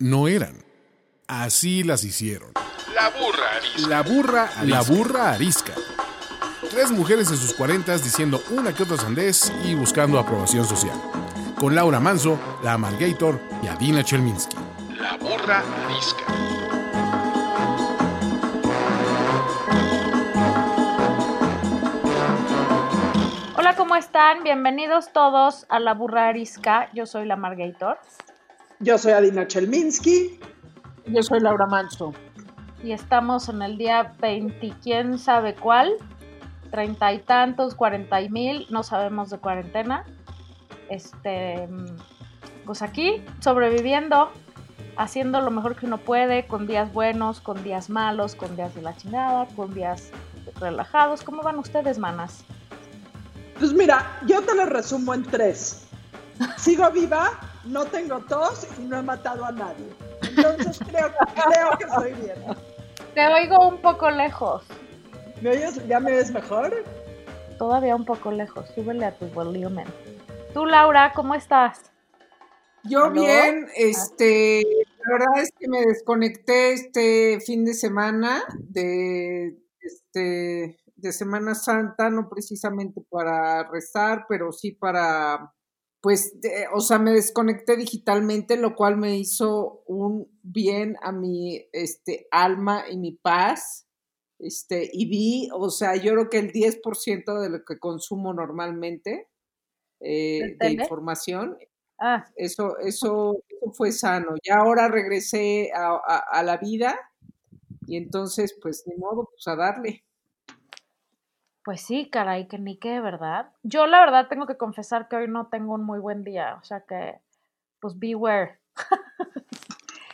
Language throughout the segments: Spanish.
no eran. Así las hicieron. La burra arisca. La burra, la burra arisca. Tres mujeres en sus cuarentas diciendo una que otra sandez y buscando aprobación social. Con Laura Manso, la Amalgator y Adina Chelminsky. La burra arisca. Hola, ¿cómo están? Bienvenidos todos a La Burra Arisca. Yo soy la Margator. Yo soy Adina Chelminsky. Yo soy Laura Manso. Y estamos en el día 20, quién sabe cuál, treinta y tantos, cuarenta y mil, no sabemos de cuarentena. Este, pues aquí, sobreviviendo, haciendo lo mejor que uno puede, con días buenos, con días malos, con días de la chingada, con días relajados. ¿Cómo van ustedes, manas? Pues mira, yo te lo resumo en tres. Sigo viva, no tengo tos y no he matado a nadie. Entonces creo, creo que estoy bien. Te oigo un poco lejos. ¿Me oyes? ¿Ya me ves mejor? Todavía un poco lejos. Súbele a tu volumen. Tú, Laura, ¿cómo estás? Yo ¿Aló? bien, este, la verdad es que me desconecté este fin de semana de, este, de Semana Santa, no precisamente para rezar, pero sí para, pues, de- o sea, me desconecté digitalmente, lo cual me hizo un bien a mi, este, alma y mi paz. Este, y vi, o sea, yo creo que el 10% de lo que consumo normalmente eh, ¿De información Ah, eso, eso, eso fue sano. Ya ahora regresé a, a- a la vida y entonces, pues, ni modo, pues a darle. Pues sí, caray, que ni qué, ¿verdad? Yo la verdad tengo que confesar que hoy no tengo un muy buen día, o sea que, pues beware.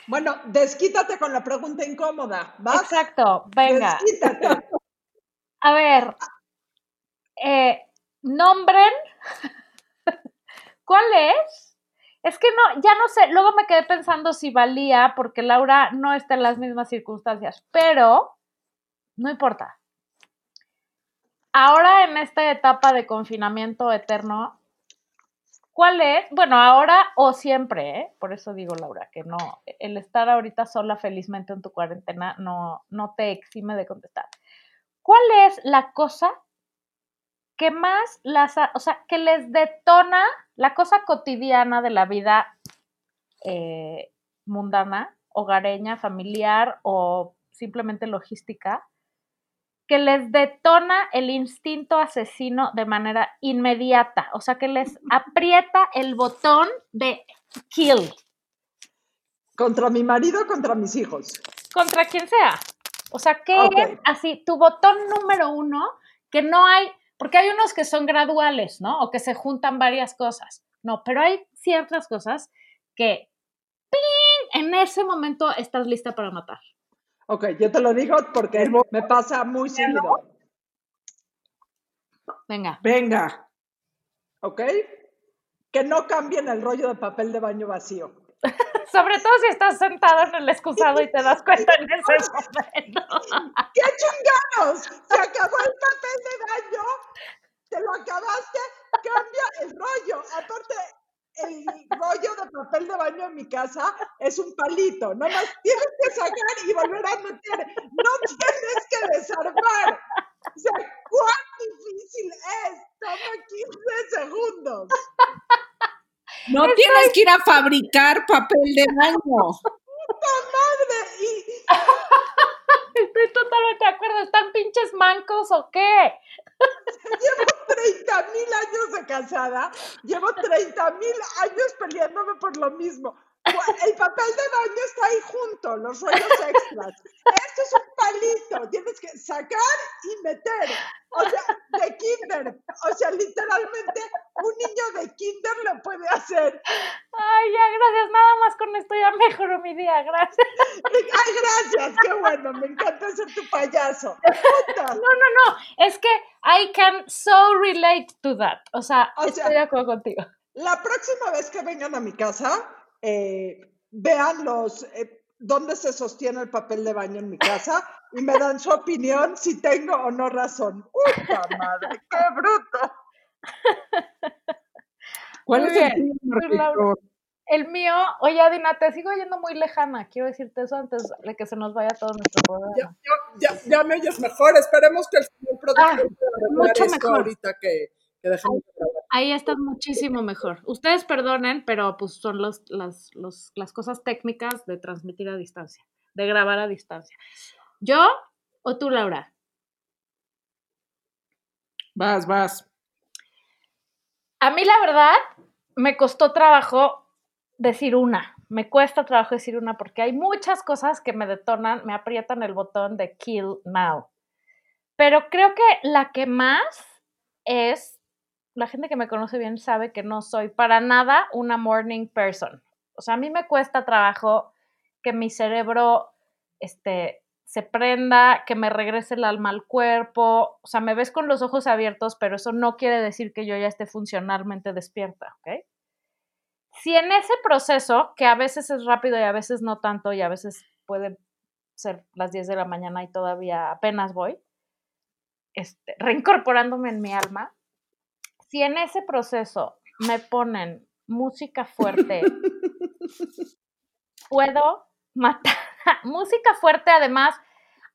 Bueno, desquítate con la pregunta incómoda. ¿Vas? Exacto, venga. Desquítate. A ver, eh, nombren, ¿cuál es? Es que no, ya no sé, luego me quedé pensando si valía, porque Laura no está en las mismas circunstancias, pero no importa. Ahora en esta etapa de confinamiento eterno, ¿cuál es? Bueno, ahora o siempre, ¿eh? Por eso digo, Laura, que no, el estar ahorita sola felizmente en tu cuarentena no, no te exime de contestar. ¿Cuál es la cosa que más las, o sea, que les detona la cosa cotidiana de la vida eh, mundana, hogareña, familiar o simplemente logística, que les detona el instinto asesino de manera inmediata, o sea, que les aprieta el botón de kill ¿Contra mi marido o contra mis hijos? contra quien sea. O sea, ¿qué Ok. es así tu botón número uno que no hay, porque hay unos que son graduales, ¿no? O que se juntan varias cosas. No, pero hay ciertas cosas que ¡pling! en ese momento estás lista para matar. Ok, yo te lo digo porque me pasa muy seguido. Venga. Venga, ¿Ok? Que no cambien el rollo de papel de baño vacío. Sobre todo si estás sentado en el excusado y te das cuenta en ese momento. ¡Qué chingados! Se acabó el papel de baño. Te lo acabaste. Cambia el rollo. Aparte, el rollo de papel de baño en mi casa es un palito. Nada más tienes que sacar y volver a meter. No tienes que desarmar. O sea, ¿cuán difícil es? Toma 15 segundos. no tienes que ir a fabricar papel de baño. ¡Puta madre! Y Estoy totalmente de acuerdo. ¿Están pinches mancos o qué? Llevo 30 mil años de casada, llevo 30 mil años peleándome por lo mismo. El papel de baño está ahí junto, los rollos extras. Esto es un palito, tienes que sacar y meter. O sea, de kinder. O sea, literalmente un niño de kinder lo puede hacer. Ay, ya, gracias. Nada más con esto ya mejoró mi día. Gracias. Ay, gracias, qué bueno, me encanta ser tu payaso. Puta. No, no, no. Es que I can so relate to that. O sea, O sea- estoy de acuerdo contigo. La próxima vez que vengan a mi casa, eh, vean los eh, dónde se sostiene el papel de baño en mi casa y me dan su opinión si tengo o no razón. ¡Puta madre! ¡Qué bruto! ¿Cuál Muy es el bien, tuyo, pues? El mío, oye, Adina, te sigo yendo muy lejana. Quiero decirte eso antes de que se nos vaya todo nuestro programa. Ya, ya, ya, ya me oyes mejor. Esperemos que el señor productor Ah, pueda mucho mejor. ahorita que, que dejemos de grabar. Ahí estás muchísimo mejor. Ustedes perdonen, pero pues son los, las, los- las cosas técnicas de transmitir a distancia, de grabar a distancia. ¿Yo o tú, Laura? Vas, vas. A mí la verdad me costó trabajo decir una. Me cuesta trabajo decir una porque hay muchas cosas que me detonan, me aprietan el botón de kill now. Pero creo que la que más es, la gente que me conoce bien sabe que no soy para nada una morning person. O sea, a mí me cuesta trabajo que mi cerebro este, se prenda, que me regrese el alma al cuerpo. O sea, me ves con los ojos abiertos, pero eso no quiere decir que yo ya esté funcionalmente despierta, ¿ok? Si en ese proceso, que a veces es rápido y a veces no tanto, y a veces puede ser las 10 de la mañana y todavía apenas voy, este, reincorporándome en mi alma, si en ese proceso me ponen música fuerte, puedo matar. música fuerte además,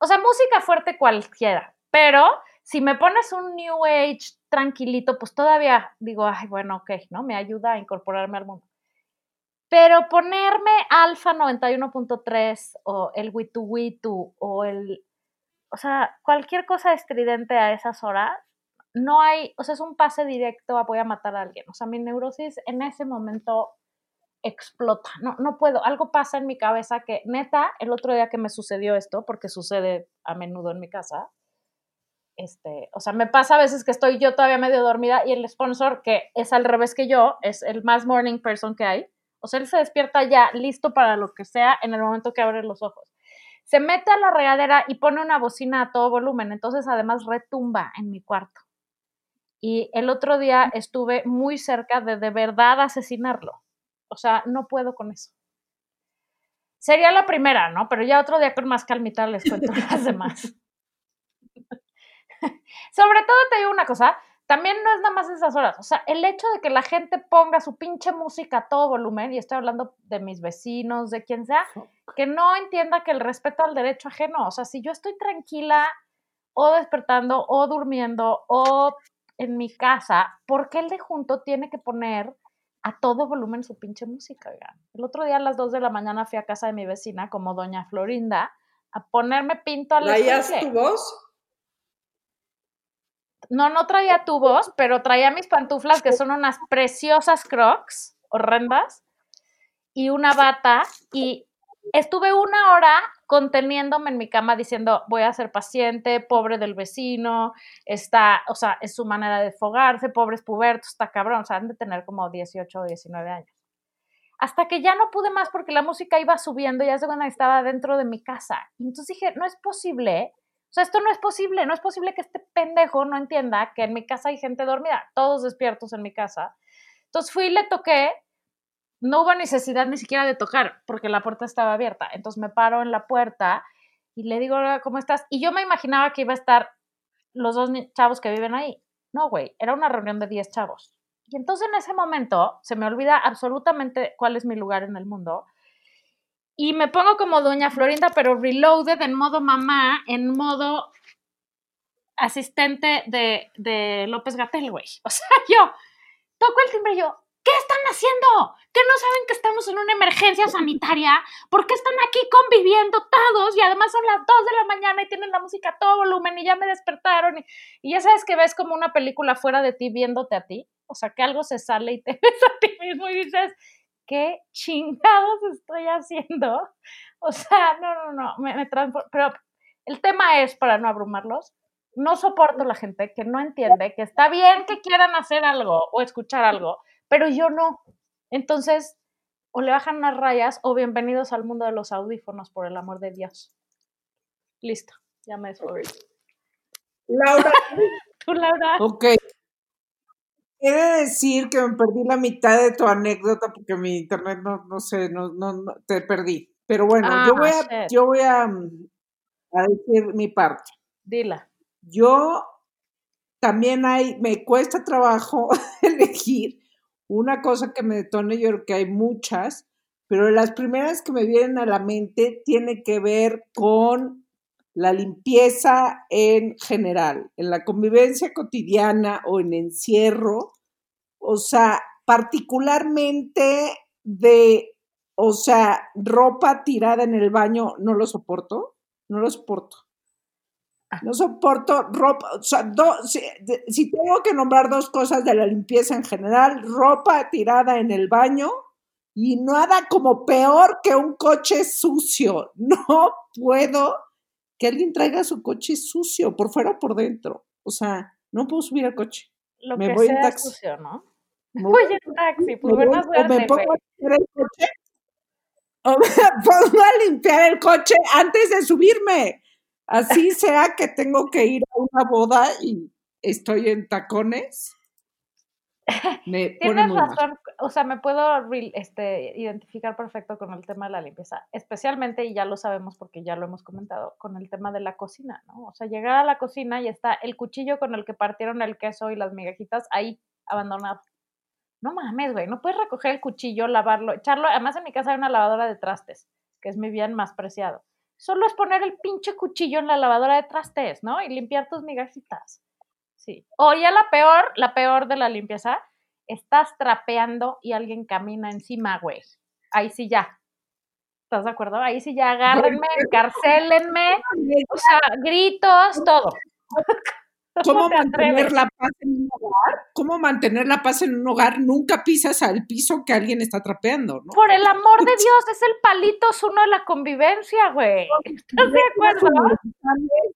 o sea, música fuerte cualquiera, pero si me pones un New Age tranquilito, pues todavía digo, ay, bueno, ok, ¿no? Me ayuda a incorporarme al mundo. Pero ponerme Alfa 91.3 o el Witu Witu o el, o sea, cualquier cosa estridente a esas horas, no hay, o sea, es un pase directo a voy a matar a alguien. O sea, mi neurosis en ese momento explota. No, no puedo. Algo pasa en mi cabeza que, neta, el otro día que me sucedió esto, porque sucede a menudo en mi casa, este, o sea, me pasa a veces que estoy yo todavía medio dormida y el sponsor, que es al revés que yo, es el más morning person que hay. O sea, él se despierta ya listo para lo que sea en el momento que abre los ojos. Se mete a la regadera y pone una bocina a todo volumen, entonces además retumba en mi cuarto. Y el otro día estuve muy cerca de de verdad asesinarlo. O sea, no puedo con eso. Sería la primera, ¿no? Pero ya otro día con más calmita les cuento las demás. Sobre todo te digo una cosa, también no es nada más esas horas. O sea, el hecho de que la gente ponga su pinche música a todo volumen, y estoy hablando de mis vecinos, de quien sea, que no entienda que el respeto al derecho ajeno. O sea, si yo estoy tranquila o despertando o durmiendo o en mi casa, ¿por qué el de junto tiene que poner a todo volumen su pinche música? oigan? El otro día a las 2 de la mañana fui a casa de mi vecina, como doña Florinda, a ponerme pinto ¿Traías escuincle. tu voz? No, no traía tubos, pero traía mis pantuflas, que son unas preciosas crocs, horrendas, y una bata, y estuve una hora conteniéndome en mi cama diciendo, voy a ser paciente, pobre del vecino, está, o sea, es su manera de fogarse, pobres pubertos, está cabrón, o sea, han de tener como 18 o 19 años. Hasta que ya no pude más porque la música iba subiendo ya se cuando estaba dentro de mi casa. Entonces dije, no es posible, o sea, esto no es posible, no es posible que este pendejo no entienda que en mi casa hay gente dormida, todos despiertos en mi casa. Entonces fui y le toqué, no hubo necesidad ni siquiera de tocar porque la puerta estaba abierta. Entonces me paro en la puerta y le digo, "Hola, ¿cómo estás? Y yo me imaginaba que iba a estar los dos chavos que viven ahí. No, güey, era una reunión de 10 chavos. Y entonces en ese momento se me olvida absolutamente cuál es mi lugar en el mundo. Y me pongo como doña Florinda, pero reloaded en modo mamá, en modo asistente de, de López Gatel, güey. O sea, yo toco el timbre y yo, ¿qué están haciendo? ¿Que no saben que estamos en una emergencia sanitaria? ¿Por qué están aquí conviviendo todos? Y además son las 2 de la mañana y tienen la música a todo volumen y ya me despertaron. Y, y ya sabes que ves como una película fuera de ti viéndote a ti. O sea, que algo se sale y te ves a ti mismo y dices, ¿qué chingados estoy haciendo? O sea, no, no, no, me, me Pero el tema es, para no abrumarlos, no soporto la gente que no entiende que está bien que quieran hacer algo o escuchar algo, pero yo no. Entonces, o le bajan unas rayas o bienvenidos al mundo de los audífonos, por el amor de Dios. Listo, ya me desfogué. Laura, ¿Tú, Laura? ok. Quiere decir que me perdí la mitad de tu anécdota porque mi internet no, no sé, no, no, no, te perdí. Pero bueno, yo Ah, voy a, shit. yo voy a, mm, a decir mi parte. Dila. Yo también hay, me cuesta trabajo elegir una cosa que me detone, yo creo que hay muchas, pero las primeras que me vienen a la mente tiene que ver con la limpieza en general, en la convivencia cotidiana o en encierro, o sea, particularmente de, o sea, ropa tirada en el baño, no lo soporto, no lo soporto. Ah. No soporto ropa, o sea, do- si, de- si tengo que nombrar dos cosas de la limpieza en general, ropa tirada en el baño y nada como peor que un coche sucio. No puedo que alguien traiga su coche sucio, por fuera o por dentro. O sea, no puedo subir al coche. Lo Me que voy en taxi. sucio, ¿no? Me Voy en taxi, pues me voy- o me suerte, pongo güey. a limpiar el coche o me pongo a limpiar el coche antes de subirme. Así sea que tengo que ir a una boda y estoy en tacones. Me Tienes razón, o sea, me puedo este, identificar perfecto con el tema de la limpieza, especialmente, y ya lo sabemos porque ya lo hemos comentado, con el tema de la cocina, ¿no? O sea, llegar a la cocina y está el cuchillo con el que partieron el queso y las migajitas ahí abandonado. No mames, güey, no puedes recoger el cuchillo, lavarlo, echarlo. Además, en mi casa hay una lavadora de trastes, que es mi bien más preciado. Solo es poner el pinche cuchillo en la lavadora de trastes, ¿no? Y limpiar tus migajitas. Sí. O ya la peor, la peor de la limpieza, estás trapeando y alguien camina encima, güey. Ahí sí ya. ¿Estás de acuerdo? Ahí sí ya agárrenme, encarcélenme, o sea, gritos, todo. ¿Cómo te mantener la paz en un hogar? ¿Cómo mantener la paz en un hogar? Nunca pisas al piso que alguien está trapeando, ¿no? Por el amor de Dios, es el palito uno de la convivencia, güey. ¿Estás de acuerdo?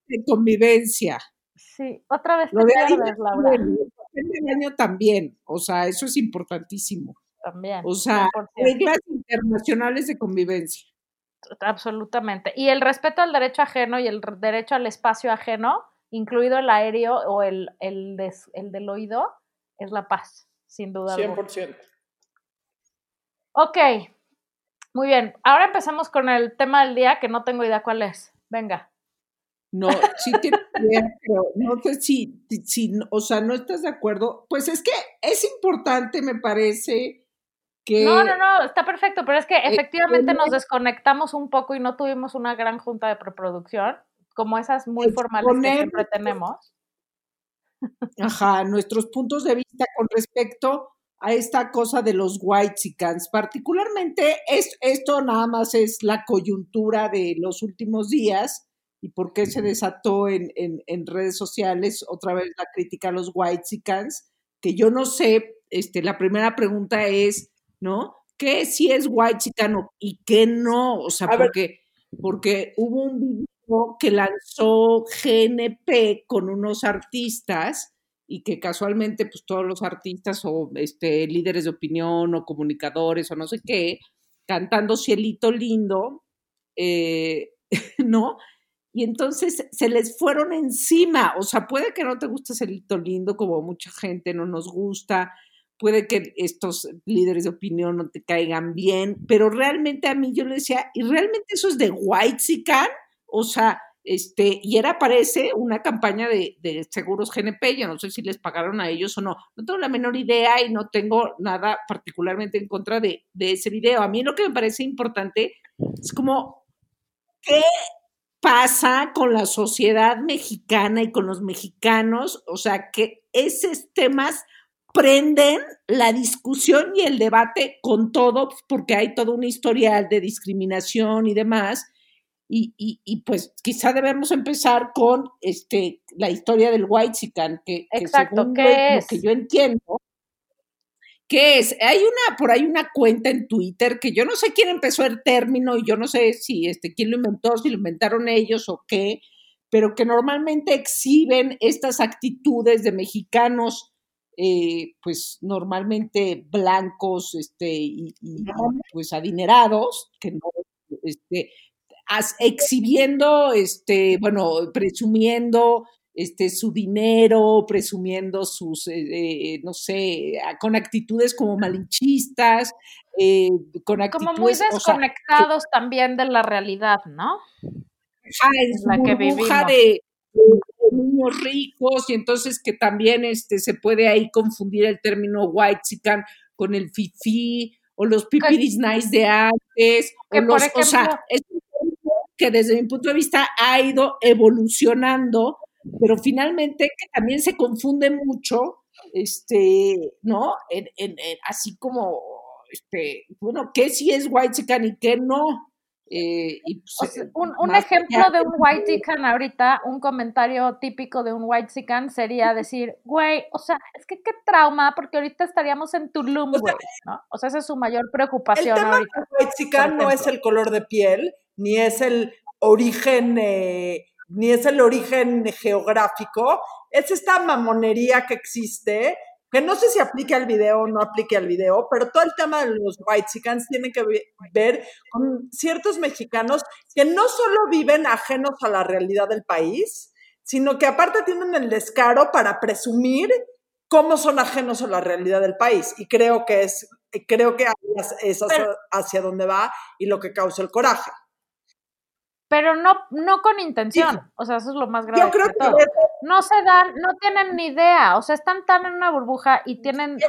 De convivencia. Sí, otra vez te Lo de pierdes, Laura. el baño también. O sea, eso es importantísimo. También. O sea, 100%. reglas internacionales de convivencia. Absolutamente. Y el respeto al derecho ajeno y el derecho al espacio ajeno, incluido el aéreo o el, el, des- el del oído, es la paz, sin duda. alguna. 100%. Ok, muy bien. Ahora empezamos con el tema del día, que no tengo idea cuál es. Venga. No, sí tiene idea, pero no sé si, si, o sea, no estás de acuerdo. Pues es que es importante, me parece, que... No, no, no, está perfecto, pero es que efectivamente exponer- nos desconectamos un poco y no tuvimos una gran junta de preproducción, como esas muy formales que Exponer siempre tenemos. Ajá, nuestros puntos de vista con respecto a esta cosa de los whitexicans. Particularmente, es, esto nada más es la coyuntura de los últimos días y por qué se desató en, en, en redes sociales otra vez la crítica a los whitexicans, que yo no sé, este, la primera pregunta es, ¿no? ¿Qué sí es whitexicano y qué no? O sea, A ver. porque, porque hubo un que lanzó GNP con unos artistas y que casualmente pues todos los artistas o este, líderes de opinión o comunicadores o no sé qué, cantando Cielito Lindo, eh, ¿no? Y entonces se les fueron encima, o sea, puede que no te guste Cielito Lindo como mucha gente no nos gusta, puede que estos líderes de opinión no te caigan bien, pero realmente a mí yo le decía, ¿y realmente eso es de White O sea, este, y era, parece, una campaña de, de, seguros GNP, yo no sé si les pagaron a ellos o no, no tengo la menor idea y no tengo nada particularmente en contra de, de ese video. A mí lo que me parece importante es como, ¿qué pasa con la sociedad mexicana y con los mexicanos? O sea, que esos temas prenden la discusión y el debate con todo, porque hay todo un historial de discriminación y demás. Y, y, y, pues quizá debemos empezar con este la historia del White Sican, que, que Exacto, según ¿qué lo, es? lo, que yo entiendo, ¿qué es? Hay una, por ahí una cuenta en Twitter que yo no sé quién empezó el término y yo no sé si este, quién lo inventó, si lo inventaron ellos o qué, pero que normalmente exhiben estas actitudes de mexicanos eh, pues normalmente blancos este, y, y, pues adinerados, que no, este, as, exhibiendo, este, bueno, presumiendo este, su dinero, presumiendo sus, eh, eh, no sé, con actitudes como malinchistas, eh, con actitudes... Como muy desconectados o sea, también de la realidad, ¿no? Ah, es la que burbuja de, de, niños ricos y entonces que también este, se puede ahí confundir el término white chican con el fifi o los pipiris nice de antes, o por sea, es que desde mi punto de vista ha ido evolucionando, pero finalmente que también se confunde mucho, este, ¿no? En, en- en- así como, este, bueno, qué sí es white y qué no. Eh, y pues, O sea, eh, un, ejemplo de un white chican ahorita, un comentario típico de un white chican sería decir, güey, o sea, es que qué trauma, porque ahorita estaríamos en Tulum, güey, ¿no? O sea, esa es su mayor El preocupación tema ahorita. no es el color de piel, ni es el origen, eh, ni es el origen geográfico, es esta mamonería que existe, que no sé si aplique al video o no aplique al video, pero todo el tema de los Whitexicans tiene que ve- ver con ciertos mexicanos que no solo viven ajenos a la realidad del país, sino que aparte tienen el descaro para presumir cómo son ajenos a la realidad del país. Y creo que es, creo que es hacia, hacia donde va y lo que causa el coraje. Pero no, no con intención, o sea, eso es lo más grave Yo creo de que todo. No se dan, no tienen ni idea, o sea, están tan en una burbuja y tienen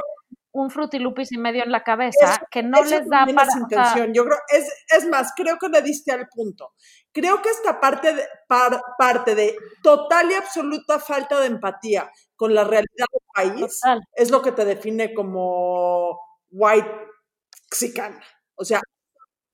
un frutilupis y medio en la cabeza Eso- que no eso les da para, es intención. Yo creo, es, es más, creo que le diste al punto. Creo que esta parte de, par- parte de total y absoluta falta de empatía con la realidad del país total. es lo que te define como white mexicana. O sea,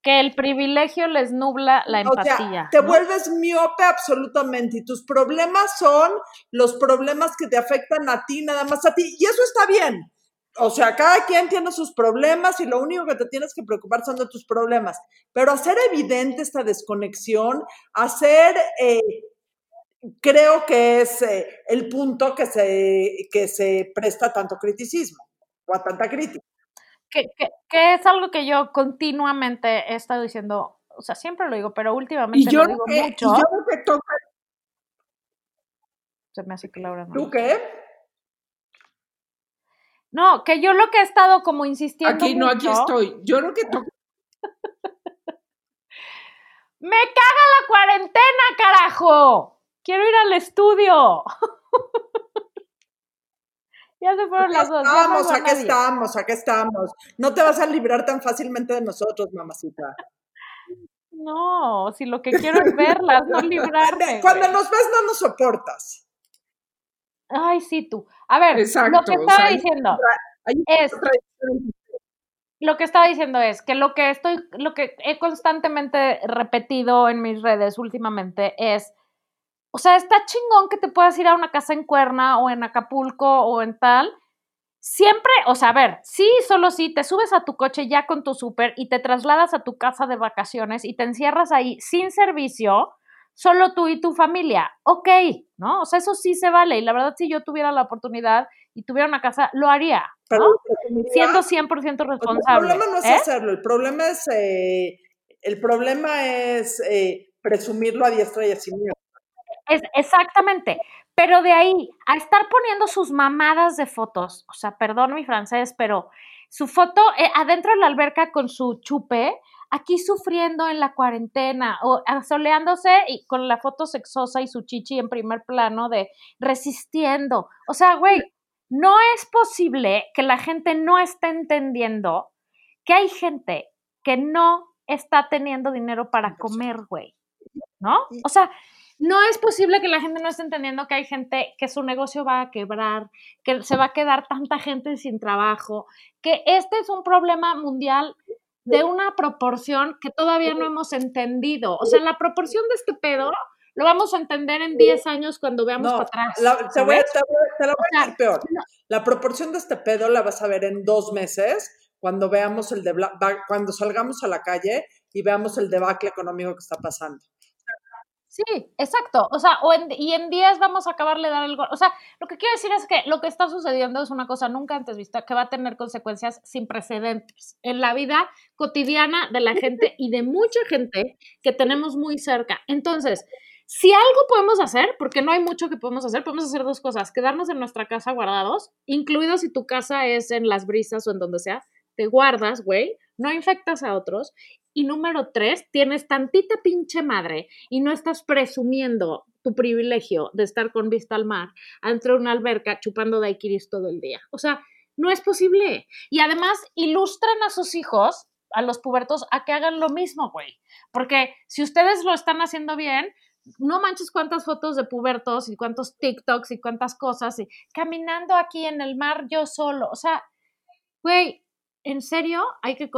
que el privilegio les nubla la o sea, empatía. te ¿no? vuelves miope absolutamente y tus problemas son los problemas que te afectan a ti, nada más a ti. Y eso está bien. O sea, cada quien tiene sus problemas y lo único que te tienes que preocupar son de tus problemas. Pero hacer evidente esta desconexión, hacer, eh, creo que es eh, el punto que se, que se presta tanto criticismo o a tanta crítica. Que, que, que es algo que yo continuamente he estado diciendo, o sea, siempre lo digo, pero Y últimamente yo, lo digo que- y mucho. yo creo que toca Se me hace que Laura no. ¿Tú qué? No, que yo lo que he estado como insistiendo Aquí, no, aquí estoy. Yo creo que toca ¡Me caga la cuarentena, carajo! Quiero ir al estudio. ya se fueron las dos. no estamos, a aquí estamos, aquí estamos. No te vas a librar tan fácilmente de nosotros, mamacita. No, si lo que quiero es verlas, no librarme. Cuando güey. nos ves no nos soportas. Ay, sí, tú. A ver, lo Exacto, que o estaba hay- diciendo hay es, otra lo que estaba diciendo es que lo que estoy, lo que he constantemente repetido en mis redes últimamente es, o sea, está chingón que te puedas ir a una casa en Cuerna o en Acapulco o en tal. Siempre, o sea, a ver, sí, solo sí, te subes a tu coche ya con tu súper y te trasladas a tu casa de vacaciones y te encierras ahí sin servicio, solo tú y tu familia. Ok, ¿no? O sea, eso sí se vale. Y la verdad, si yo tuviera la oportunidad y tuviera una casa, lo haría, Pero ¿no? comunidad- Siendo 100% o sea, el responsable. problema no es ¿eh? hacerlo, el problema es, eh, el problema es eh, presumirlo a diestra y a siniestra. Es, exactamente. Pero de ahí a estar poniendo sus mamadas de fotos, o sea, perdón mi francés, pero su foto eh, adentro de la alberca con su chupe, aquí sufriendo en la cuarentena o asoleándose y con la foto sexosa y su chichi en primer plano de resistiendo. O sea, güey, no es posible que la gente no esté entendiendo que hay gente que no está teniendo dinero para comer, güey. ¿No? O sea, no es posible que la gente no esté entendiendo que hay gente que su negocio va a quebrar, que se va a quedar tanta gente sin trabajo, que este es un problema mundial de una proporción que todavía no hemos entendido. O sea, la proporción de este pedo lo vamos a entender en 10 años cuando veamos No, para atrás. la- te, voy a, ¿sabes? te voy a- te la voy a sea, decir peor. La proporción de este pedo la vas a ver en dos meses cuando veamos el de cuando salgamos a la calle y veamos el debacle económico que está pasando. Sí, exacto. O sea, o en, y en 10 vamos a acabarle de dar el gol. O sea, lo que quiero decir es que lo que está sucediendo es una cosa nunca antes vista que va a tener consecuencias sin precedentes en la vida cotidiana de la gente y de mucha gente que tenemos muy cerca. Entonces, si algo podemos hacer, porque no hay mucho que podemos hacer, podemos hacer dos cosas, quedarnos en nuestra casa guardados, incluido si tu casa es en las brisas o en donde sea, te guardas, güey, no infectas a otros. Y número tres, tienes tantita pinche madre y no estás presumiendo tu privilegio de estar con vista al mar, entre una alberca chupando daiquiris todo el día. O sea, no es posible. Y además ilustren a sus hijos, a los pubertos, a que hagan lo mismo, güey. Porque si ustedes lo están haciendo bien, no manches cuántas fotos de pubertos y cuántos TikToks y cuántas cosas y caminando aquí en el mar yo solo. O sea, güey, en serio hay que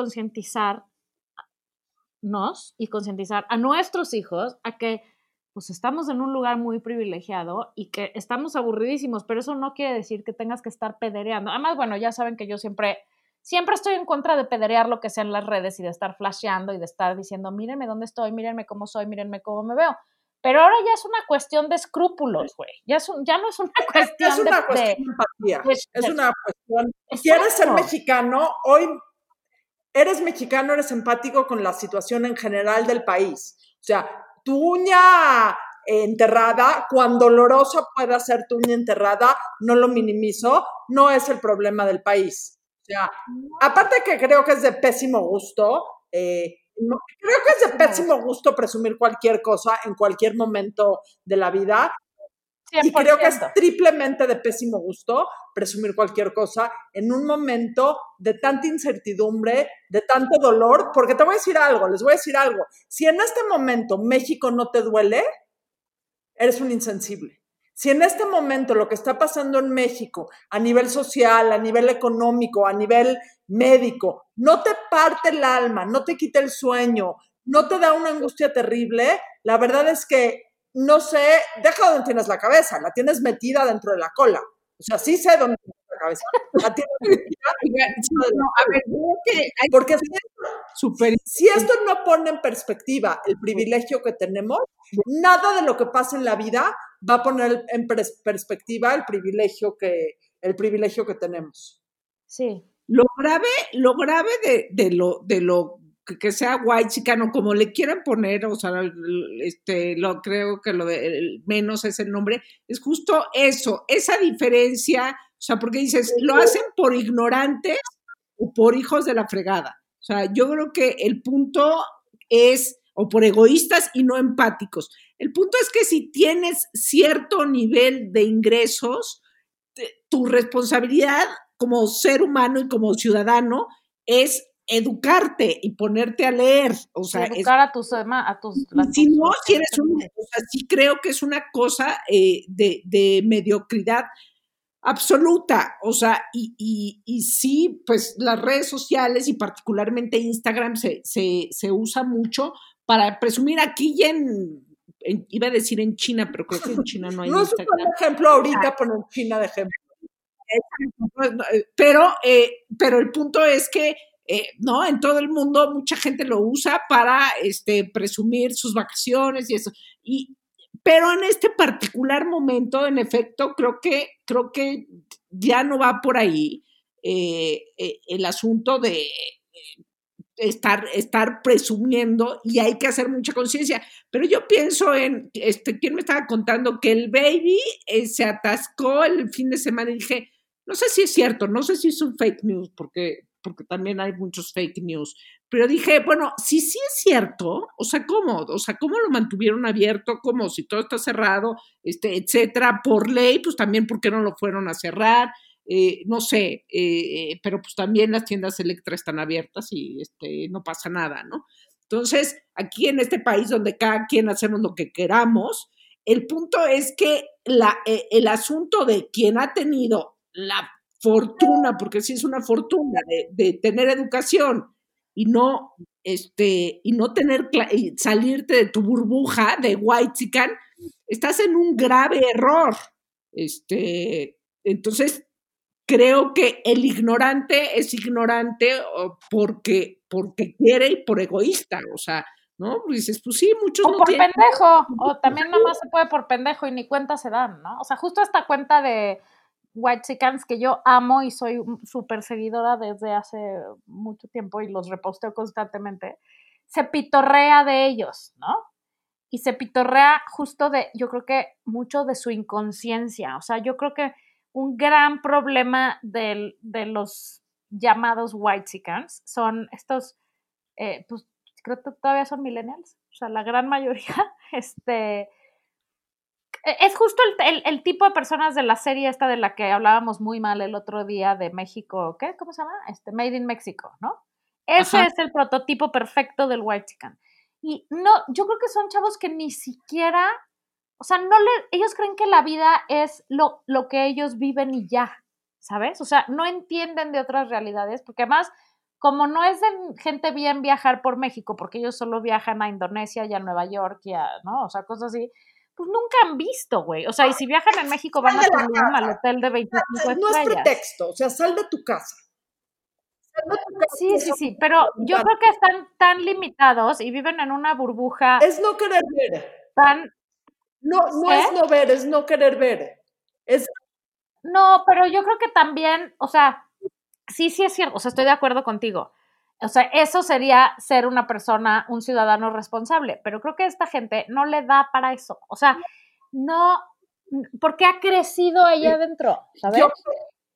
concientizarnos y concientizar a nuestros hijos a que pues estamos en un lugar muy privilegiado y que estamos aburridísimos, pero eso no quiere decir que tengas que estar pedereando. Además, bueno, ya saben que yo siempre, siempre estoy en contra de pederear lo que sea en las redes y de estar flasheando y de estar diciendo, mírenme dónde estoy, mírenme cómo soy, mírenme cómo me veo. Pero ahora ya es una cuestión de escrúpulos, güey. Ya, es ya no es una cuestión es una de, cuestión de, empatía. es una cuestión. ¿Quieres ser mexicano? Hoy eres mexicano, eres empático con la situación en general del país. O sea, tu uña enterrada, cuán dolorosa pueda ser tu uña enterrada, no lo minimizo, no es el problema del país. O sea, aparte que creo que es de pésimo gusto, eh, creo que es de pésimo gusto presumir cualquier cosa en cualquier momento de la vida. Y creo que es triplemente de pésimo gusto presumir cualquier cosa en un momento de tanta incertidumbre, de tanto dolor, porque te voy a decir algo, les voy a decir algo. Si en este momento México no te duele, eres un insensible. Si en este momento lo que está pasando en México a nivel social, a nivel económico, a nivel médico, no te parte el alma, no te quita el sueño, no te da una angustia terrible, la verdad es que no sé, deja donde tienes la cabeza, la tienes metida dentro de la cola. O sea, sí sé dónde tienes la cabeza. La tienes metida a ver, porque si esto, si esto no pone en perspectiva el privilegio que tenemos, nada de lo que pasa en la vida va a poner en perspectiva el privilegio que, el privilegio que tenemos. Sí. Lo grave, lo grave de, de lo, de lo que sea white chicano, como le quieran poner, o sea, este, lo creo que lo de menos es el nombre, es justo eso, esa diferencia, o sea, porque dices, lo hacen por ignorantes o por hijos de la fregada. O sea, yo creo que el punto es, o por egoístas y no empáticos. El punto es que si tienes cierto nivel de ingresos, tu responsabilidad como ser humano y como ciudadano es educarte y ponerte a leer. O sea, educar a tus, a tus si no, si eres un, o sea, sí creo que es una cosa eh, de, de, mediocridad absoluta. O sea, y, y, y, sí, pues las redes sociales y particularmente Instagram se, se, se usa mucho para presumir aquí y en, iba a decir en China, pero creo que en China no hay no Instagram. Un ejemplo ahorita poner China de ejemplo. Pero, eh, pero el punto es que eh, ¿no? En todo el mundo mucha gente lo usa para este, presumir sus vacaciones y eso. Y, pero en este particular momento, en efecto, creo que, creo que ya no va por ahí eh, eh, el asunto de estar, estar presumiendo y hay que hacer mucha conciencia. Pero yo pienso en, este, ¿quién me estaba contando? Que el baby se atascó el fin de semana y dije, no sé si es cierto, no sé si es un fake news, porque porque también hay muchos fake news. Pero dije, bueno, si sí es cierto, o sea, ¿cómo? O sea, ¿cómo lo mantuvieron abierto? ¿Cómo? Si todo está cerrado, este, etcétera, por ley, pues también, ¿por qué no lo fueron a cerrar? Eh, no sé, eh, pero pues también las tiendas Electra están abiertas y este, no pasa nada, ¿no? Entonces, aquí en este país donde cada quien hacemos lo que queramos, el punto es que la, eh, el asunto de quien ha tenido la fortuna, porque sí es una fortuna de, tener educación y no, este, y no tener, y salirte de tu burbuja de white chican, estás en un grave error. Este, entonces, creo que el ignorante es ignorante porque, porque quiere y por egoísta, o sea, ¿no? Pues dices, pues sí, muchos. O por pendejo, o también nada más se puede por pendejo y ni cuenta se dan, ¿no? O sea, justo esta cuenta de White Chickens que yo amo y soy súper seguidora desde hace mucho tiempo y los reposteo constantemente, se pitorrea de ellos, ¿no? Y se pitorrea justo de, yo creo que mucho de su inconsciencia. O sea, yo creo que un gran problema de, de los llamados White Chickens son estos, eh, pues creo que todavía son millennials, o sea, la gran mayoría, este, Es justo el, el- el tipo de personas de la serie esta de la que hablábamos muy mal el otro día de México, ¿qué? ¿Cómo se llama? Este, Made in Mexico, ¿no? Ese Ajá. es el prototipo perfecto del white chicken. Y no, yo creo que son chavos que ni siquiera, o sea, no le, ellos creen que la vida es lo, lo que ellos viven y ya, ¿sabes? O sea, no entienden de otras realidades, porque además, como no es de gente bien viajar por México, porque ellos solo viajan a Indonesia y a Nueva York y a, ¿no? O sea, cosas así, pues nunca han visto, güey. O sea, y si viajan en México van a al casa. hotel de 25 No es estrellas. pretexto, o sea, sal de tu casa. Sal de tu casa. Sí, sí, sí, pero yo creo que están tan limitados y viven en una burbuja Es no querer ver. tan... No, no ¿Eh? es no ver, es no querer ver. Es No, pero yo creo que también, o sea, sí, sí es cierto, o sea, estoy de acuerdo contigo. O sea, eso sería ser una persona, un ciudadano responsable, pero creo que esta gente no le da para eso. O sea, no, porque ha crecido ella adentro, ¿sabes? yo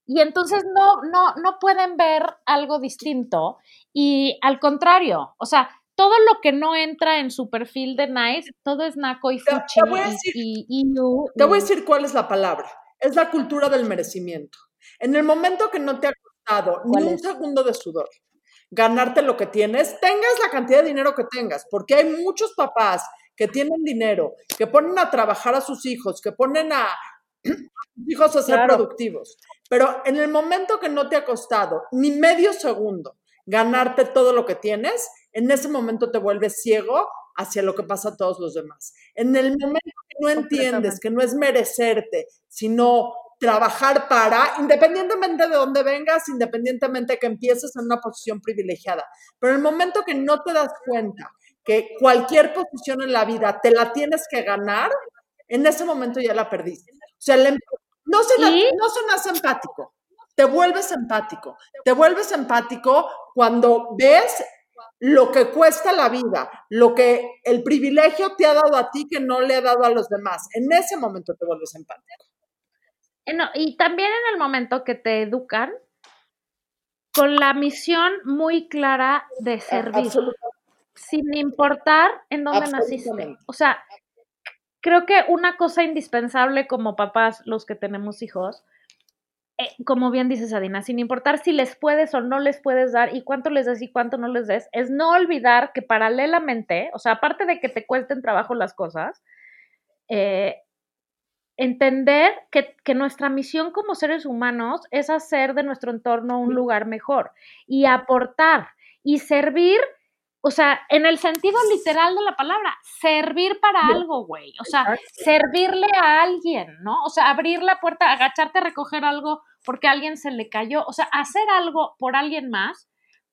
Y entonces no, no, no pueden ver algo distinto. Y al contrario, o sea, todo lo que no entra en su perfil de Nice, todo es naco y Te- te fuchi voy a y- decir- y, y you Te voy a y- decir cuál es la palabra. Es la cultura del merecimiento. En el momento que no te ha costado ni ¿Cuál un es? segundo de sudor ganarte lo que tienes, tengas la cantidad de dinero que tengas, porque hay muchos papás que tienen dinero, que ponen a trabajar a sus hijos, que ponen a sus hijos a ser Claro. productivos. Pero en el momento que no te ha costado ni medio segundo ganarte todo lo que tienes, en ese momento te vuelves ciego hacia lo que pasa a todos los demás. En el momento que no entiendes que no es merecerte, sino trabajar para, independientemente de dónde vengas, independientemente de que empieces en una posición privilegiada. Pero en el momento que no te das cuenta que cualquier posición en la vida te la tienes que ganar, en ese momento ya la perdiste. O sea, no se, no se nace empático, te vuelves empático. Te vuelves empático cuando ves lo que cuesta la vida, lo que el privilegio te ha dado a ti que no le ha dado a los demás. En ese momento te vuelves empático. Eh, no, y también en el momento que te educan con la misión muy clara de servir, Absolutamente. sin importar en dónde naciste. O sea, creo que una cosa indispensable como papás, los que tenemos hijos, eh, como bien dices Adina, sin importar si les puedes o no les puedes dar y cuánto les des y cuánto no les des, es no olvidar que paralelamente, o sea, aparte de que te cuesten trabajo las cosas, eh, entender que, que nuestra misión como seres humanos es hacer de nuestro entorno un lugar mejor y aportar y servir, o sea, en el sentido literal de la palabra, servir para algo, güey, o sea, servirle a alguien, ¿no? O sea, abrir la puerta, agacharte a recoger algo porque a alguien se le cayó, o sea, hacer algo por alguien más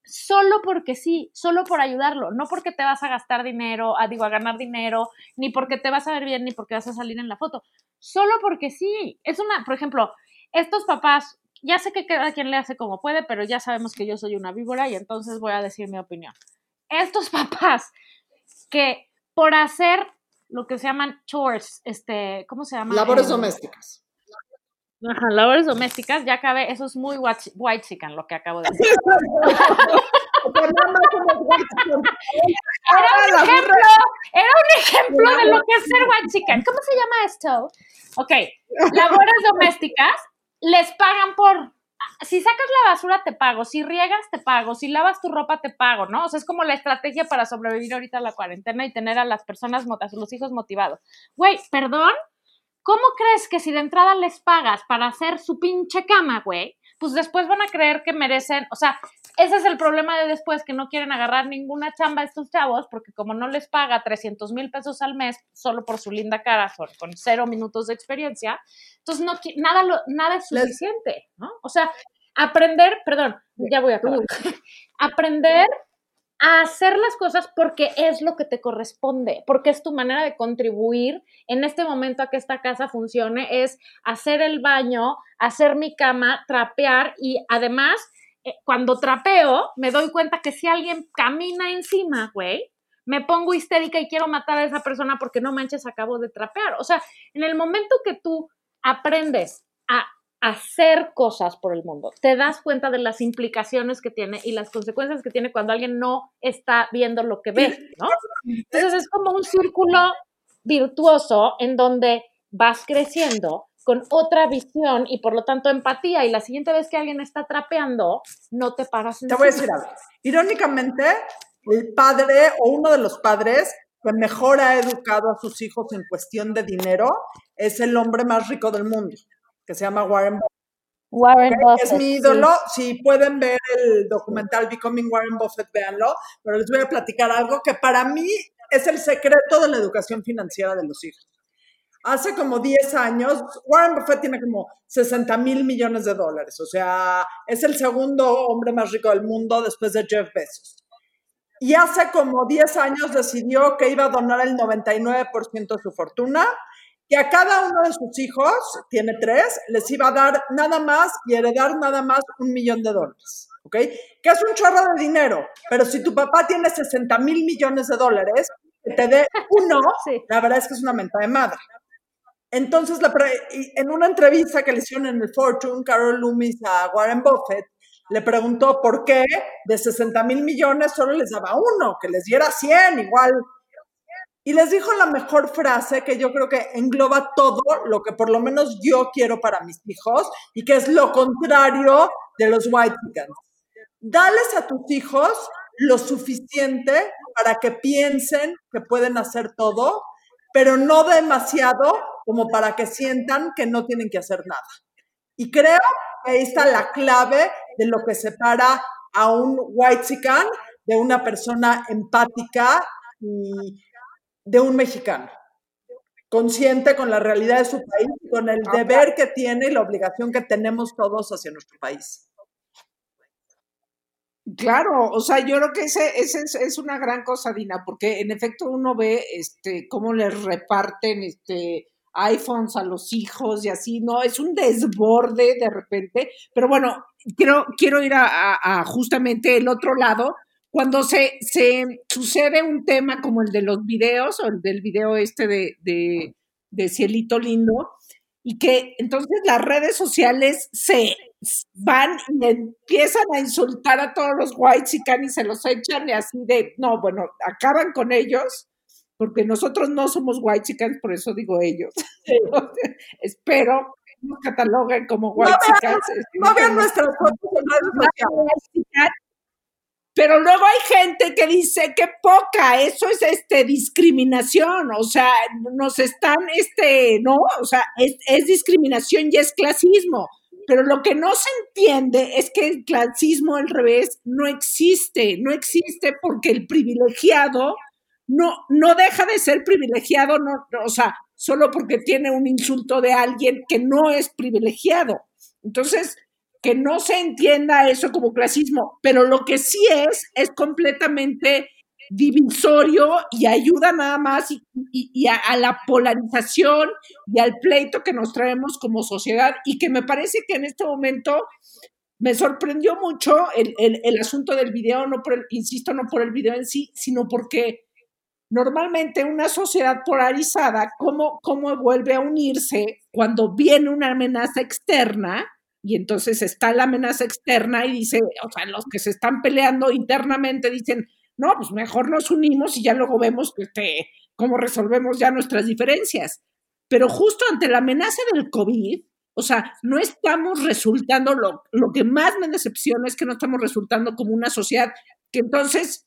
solo porque sí, solo por ayudarlo, no porque te vas a gastar dinero, a, digo, a ganar dinero, ni porque te vas a ver bien, ni porque vas a salir en la foto, solo porque sí. Es una, por ejemplo, estos papás, ya sé que cada quien le hace como puede, pero ya sabemos que yo soy una víbora y entonces voy a decir mi opinión. Estos papás que por hacer lo que se llaman chores, este, ¿cómo se llama? Labores Em, domésticas. Ajá, labores domésticas, ya cabe, eso es muy white, chicken lo que acabo de decir. Era un ejemplo, era un ejemplo de lo que es ser white chicken. ¿Cómo se llama esto? Ok, labores domésticas, les pagan por, si sacas la basura te pago, si riegas te pago, si lavas tu ropa te pago, ¿no? O sea, es como la estrategia para sobrevivir ahorita a la cuarentena y tener a las personas, a los hijos motivados. Güey, perdón, ¿cómo crees que si de entrada les pagas para hacer su pinche cama, güey? Pues después van a creer que merecen, o sea, ese es el problema de después, que no quieren agarrar ninguna chamba a estos chavos, porque como no les paga 300 mil pesos al mes solo por su linda cara, con, cero minutos de experiencia, entonces no, nada, lo- nada es suficiente, ¿no? O sea, aprender, perdón, ya voy a acabar, aprender a hacer las cosas porque es lo que te corresponde, porque es tu manera de contribuir en este momento a que esta casa funcione, es hacer el baño, hacer mi cama, trapear y además eh, cuando trapeo me doy cuenta que si alguien camina encima, güey, me pongo histérica y quiero matar a esa persona porque no manches, acabo de trapear. O sea, en el momento que tú aprendes a hacer cosas por el mundo, te das cuenta de las implicaciones que tiene y las consecuencias que tiene cuando alguien no está viendo lo que ve, ¿no? Entonces es como un círculo virtuoso en donde vas creciendo con otra visión y por lo tanto empatía y la siguiente vez que alguien está trapeando, no te paras Te voy a decir algo. Irónicamente, el padre o uno de los padres que mejor ha educado a sus hijos en cuestión de dinero es el hombre más rico del mundo, que se llama Warren Buffett. Warren Buffett. Es mi ídolo. Si pueden ver el documental Becoming Warren Buffett, véanlo. Pero les voy a platicar algo que para mí es el secreto de la educación financiera de los hijos. Hace como 10 años, Warren Buffett tiene como 60 mil millones de dólares. O sea, es el segundo hombre más rico del mundo después de Jeff Bezos. Y hace como 10 años decidió que iba a donar el 99% de su fortuna que a cada uno de sus hijos, tiene tres, les iba a dar nada más y heredar nada más un millón de dólares. ¿Ok? Que es un chorro de dinero, pero si tu papá tiene 60 mil millones de dólares, que te dé uno, Sí. la verdad es que es una menta de madre. Entonces, la en una entrevista que le hicieron en el Fortune, Carol Loomis a Warren Buffett, le preguntó por qué de 60 mil millones solo les daba uno, que les diera 100, igual. Y les dijo la mejor frase que yo creo que engloba todo lo que por lo menos yo quiero para mis hijos y que es lo contrario de los white chickens. Dales a tus hijos lo suficiente para que piensen que pueden hacer todo, pero no demasiado como para que sientan que no tienen que hacer nada. Y creo que ahí está la clave de lo que separa a un white chican de una persona empática y de un mexicano, consciente con la realidad de su país, con el deber que tiene y la obligación que tenemos todos hacia nuestro país. Claro, o sea, yo creo que ese, ese es, es una gran cosa, Dina, porque en efecto uno ve este cómo les reparten este iPhones a los hijos y así, ¿no? Es un desborde de repente, pero bueno, quiero, quiero ir a, a- a justamente el otro lado, cuando se, se sucede un tema como el de los videos, o el del video este de, de, de Cielito Lindo, y que entonces las redes sociales se van y empiezan a insultar a todos los whites y se los echan y así de, no, bueno, acaban con ellos, porque nosotros no somos white por eso digo ellos. Espero que nos cataloguen como white No vean nuestras fotos en redes sociales. Pero luego hay gente que dice que poca, eso es este discriminación, o sea, nos están este, no, o sea, es, discriminación y es clasismo. Pero lo que no se entiende es que el clasismo al revés no existe, no existe porque el privilegiado no, no deja de ser privilegiado, no, o sea, solo porque tiene un insulto de alguien que no es privilegiado. Entonces, que no se entienda eso como clasismo, pero lo que sí es, es completamente divisorio y ayuda nada más y, a, la polarización y al pleito que nos traemos como sociedad y que me parece que en este momento me sorprendió mucho el, el- el asunto del video, no por el, insisto, no por el video en sí, sino porque normalmente una sociedad polarizada, ¿cómo, cómo vuelve a unirse cuando viene una amenaza externa? Y entonces está la amenaza externa y dice, o sea, los que se están peleando internamente dicen, no, pues mejor nos unimos y ya luego vemos este, cómo resolvemos ya nuestras diferencias. Pero justo ante la amenaza del COVID, o sea, no estamos resultando, lo, lo que más me decepciona es que no estamos resultando como una sociedad que entonces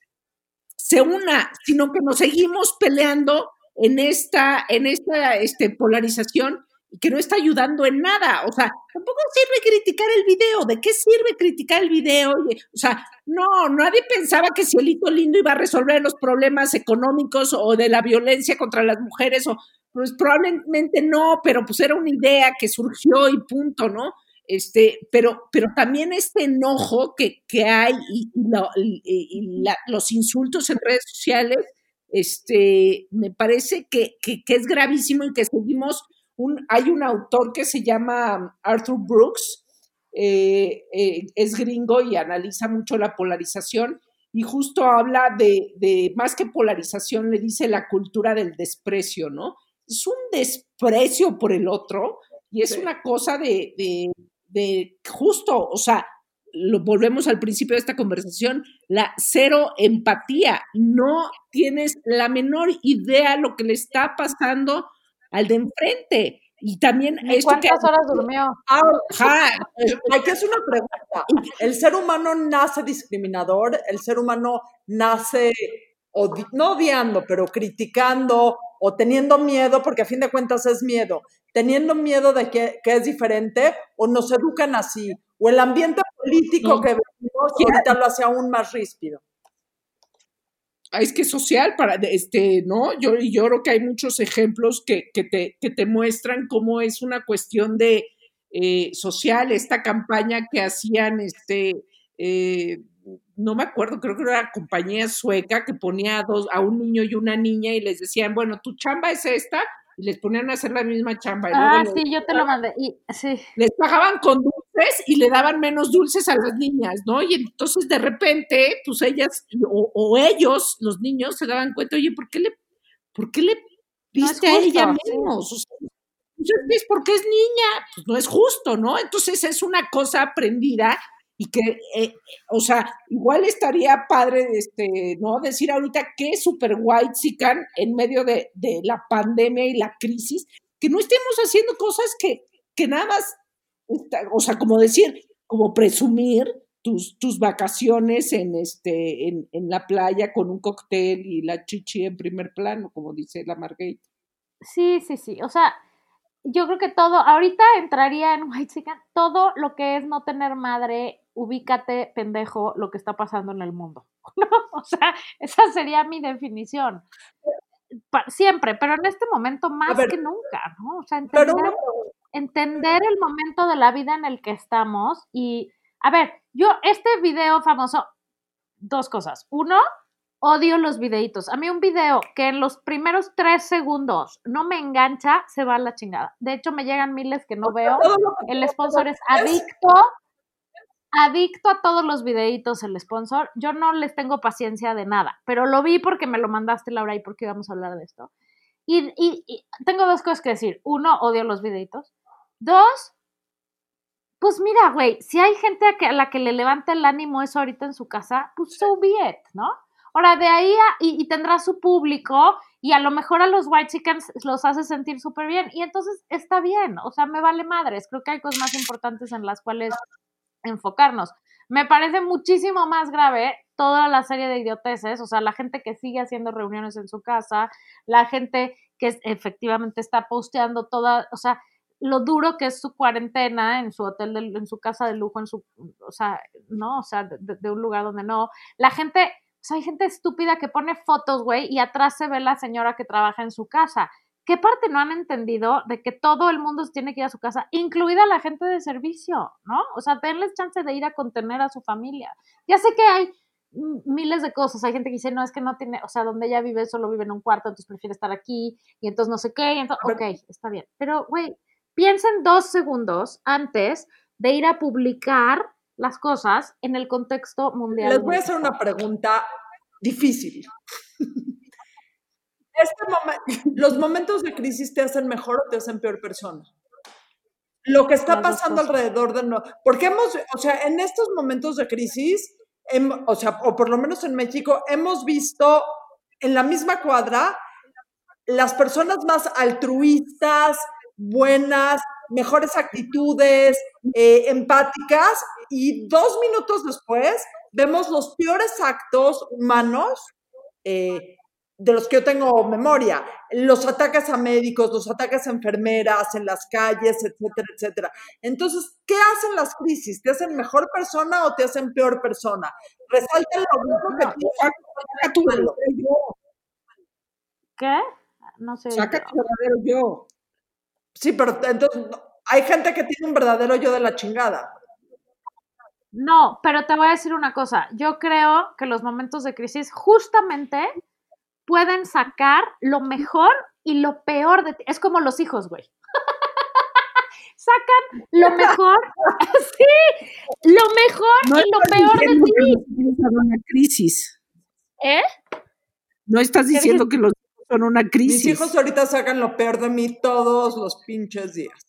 se una, sino que nos seguimos peleando en esta, en esta este, polarización y que no está ayudando en nada. O sea, tampoco sirve criticar el video. ¿De qué sirve criticar el video? O sea, no, nadie pensaba que Cielito Lindo iba a resolver los problemas económicos o de la violencia contra las mujeres, o pues probablemente no, pero pues era una idea que surgió y punto, ¿no? Este, pero, pero también este enojo que, que hay y, los insultos en redes sociales, este, me parece que- que es gravísimo y que seguimos, un, hay un autor que se llama Arthur Brooks, eh, eh, es gringo y analiza mucho la polarización y justo habla de, de, más que polarización, le dice la cultura del desprecio, ¿no? Es un desprecio por el otro y es Sí. una cosa de, de, de justo, o sea, lo volvemos al principio de esta conversación, la cero empatía, no tienes la menor idea lo que le está pasando al de enfrente. Y también ¿Y esto que ¿Cuántas horas durmió? Ahora, Ajá, aquí es una pregunta. ¿El ser humano nace discriminador? ¿El ser humano nace, odi- no odiando, pero criticando o teniendo miedo, porque a fin de cuentas es miedo, teniendo miedo de que, que es diferente o nos educan así? ¿O el ambiente político No. que vivimos ahorita lo hace aún más ríspido? Ah, es que es social para este no yo yo creo que hay muchos ejemplos que, que te que te muestran cómo es una cuestión de eh, social esta campaña que hacían este eh, no me acuerdo creo que era una compañía sueca que ponía a dos a un niño y una niña y les decían bueno tu chamba es esta y les ponían a hacer la misma chamba y luego Ah, les- sí, yo te lo mandé. Y, sí. les pagaban con dulces y le daban menos dulces a las niñas, ¿no? Y entonces de repente, pues ellas o, o ellos, los niños, se daban cuenta, oye, ¿por qué le, por qué le No diste a ella menos? O sea, pues es porque es niña, pues no es justo, ¿no? Entonces es una cosa aprendida y que, eh, o sea, igual estaría padre, este, ¿no? Decir ahorita que es super white sican en medio de, de la pandemia y la crisis, que no estemos haciendo cosas que, que nada más, o sea, como decir, como presumir tus, tus vacaciones en, este, en, en la playa con un cóctel y la chichi en primer plano, como dice la Marguerite. Sí, sí, sí. O sea, yo creo que todo, ahorita entraría en White Chicken, todo lo que es no tener madre, ubícate, pendejo, lo que está pasando en el mundo. ¿no? O sea, esa sería mi definición. Siempre, pero en este momento más ver, que nunca, ¿no? O sea, entender, entender el momento de la vida en el que estamos y, a ver, yo, este video famoso, dos cosas. Uno, odio los videitos. A mí un video que en los primeros tres segundos no me engancha, se va a la chingada. De hecho, me llegan miles que no veo. El sponsor es adicto, adicto a todos los videitos, el sponsor. Yo no les tengo paciencia de nada, pero lo vi porque me lo mandaste, Laura, y porque íbamos a hablar de esto. Y, y- y tengo dos cosas que decir. Uno, odio los videitos. Dos, pues mira, güey, si hay gente a, que- a la que le levanta el ánimo eso ahorita en su casa, pues so be it, ¿no? Ahora, de ahí a- y, y tendrá su público y a lo mejor a los white chickens los hace sentir súper bien y entonces está bien, o sea, me vale madres, creo que hay cosas más importantes en las cuales enfocarnos. Me parece muchísimo más grave toda la serie de idioteces, o sea, la gente que sigue haciendo reuniones en su casa, la gente que efectivamente está posteando toda, o sea, lo duro que es su cuarentena en su hotel, de- en su casa de lujo, en su, o sea, no, o sea, de, de un lugar donde no. La gente, o sea, hay gente estúpida que pone fotos, güey, y atrás se ve la señora que trabaja en su casa. ¿Qué parte no han entendido de que todo el mundo tiene que ir a su casa, incluida la gente de servicio, ¿no? O sea, denles chance de ir a contener a su familia. Ya sé que hay miles de cosas. Hay gente que dice, no, es que no tiene, o sea, donde ella vive solo vive en un cuarto, entonces prefiere estar aquí, y entonces no sé qué, y entonces, ok, está bien. Pero, güey, piensen dos segundos antes de ir a publicar las cosas en el contexto mundial. Les voy a hacer una pregunta difícil. Este momen- los momentos de crisis te hacen mejor o te hacen peor persona. Lo que está pasando alrededor de no, porque hemos, o sea, en estos momentos de crisis, hem- o sea, o por lo menos en México, hemos visto en la misma cuadra las personas más altruistas, buenas, mejores actitudes, eh, empáticas, y dos minutos después vemos los peores actos humanos eh, de los que yo tengo memoria, los ataques a médicos, los ataques a enfermeras en las calles, etcétera, etcétera. Entonces, ¿qué hacen las crisis? ¿Te hacen mejor persona o te hacen peor persona? Resalta lo bueno que tienes, Saca tu verdadero yo, ¿Qué? No sé. saca tu verdadero yo. Sí, pero entonces hay gente que tiene un verdadero yo de la chingada. No, pero te voy a decir una cosa. Yo creo que los momentos de crisis justamente pueden sacar lo mejor y lo peor de ti. Es como los hijos, güey. Sacan lo mejor, sí, lo mejor y lo peor de ti. una crisis. ¿Eh? No estás diciendo que los hijos son una crisis. Mis hijos ahorita sacan lo peor de mí todos los pinches días.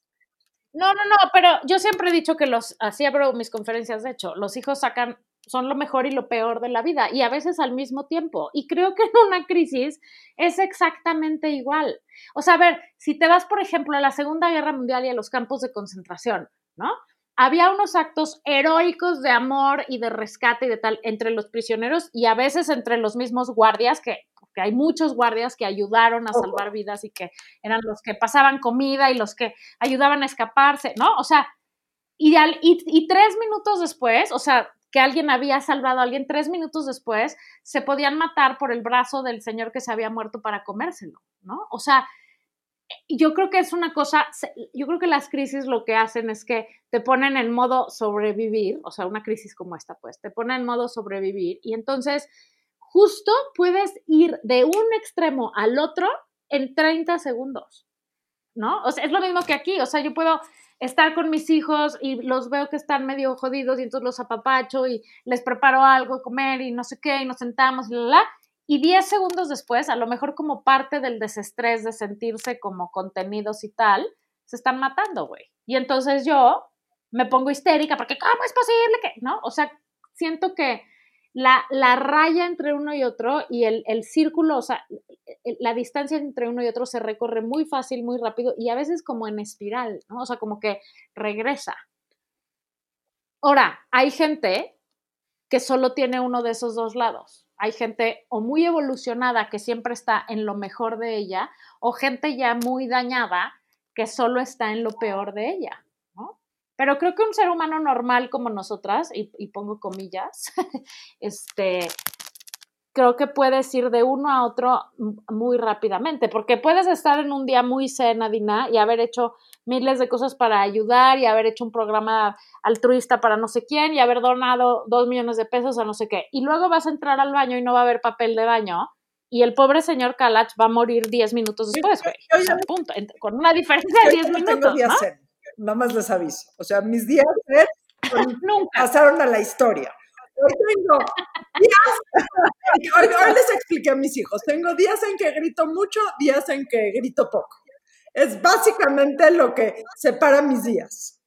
No, no, no, pero yo siempre he dicho que los, así abro mis conferencias, de hecho, los hijos sacan son lo mejor y lo peor de la vida y a veces al mismo tiempo. Y creo que en una crisis es exactamente igual. O sea, a ver, si te vas, por ejemplo, a la Segunda Guerra Mundial y a los campos de concentración, ¿no? Había unos actos heroicos de amor y de rescate y de tal entre los prisioneros y a veces entre los mismos guardias, que, que hay muchos guardias que ayudaron a salvar vidas y que eran los que pasaban comida y los que ayudaban a escaparse, ¿no? O sea, y, al- y, y tres minutos después, o sea, que alguien había salvado a alguien, tres minutos después, se podían matar por el brazo del señor que se había muerto para comérselo, ¿no? O sea, yo creo que es una cosa, yo creo que las crisis lo que hacen es que te ponen en modo sobrevivir, o sea, una crisis como esta, pues, te pone en modo sobrevivir y entonces justo puedes ir de un extremo al otro en 30 segundos, ¿no? O sea, es lo mismo que aquí, o sea, yo puedo estar con mis hijos y los veo que están medio jodidos y entonces los apapacho y les preparo algo, comer y no sé qué, y nos sentamos y la, la, y 10 segundos después, a lo mejor como parte del desestrés de sentirse como contenidos y tal, se están matando, güey. Y entonces yo me pongo histérica porque ¿cómo es posible que, no? O sea, siento que la, la raya entre uno y otro y el, el círculo, o sea, el- la distancia entre uno y otro se recorre muy fácil, muy rápido y a veces como en espiral, ¿no? O sea, como que regresa. Ahora, hay gente que solo tiene uno de esos dos lados. Hay gente o muy evolucionada que siempre está en lo mejor de ella, o gente ya muy dañada que solo está en lo peor de ella. Pero creo que un ser humano normal como nosotras, y, y pongo comillas, este, creo que puedes ir de uno a otro muy rápidamente, porque puedes estar en un día muy zen, Adina, y haber hecho miles de cosas para ayudar y haber hecho un programa altruista para no sé quién y haber donado dos millones de pesos a no sé qué. Y luego vas a entrar al baño y no va a haber papel de baño y el pobre señor Kalach va a morir 10 minutos después, güey. yo O sea, ya- punto. Con una diferencia de Yo 10 ya no minutos, ¿no? Nada más les aviso. O sea, mis días Nunca. pasaron a la historia. Hoy tengo días, hoy, hoy les expliqué a mis hijos, tengo días en que grito mucho, días en que grito poco. Es básicamente lo que separa mis días.